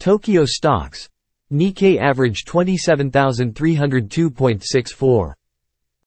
Tokyo stocks. Nikkei average 27,302.64.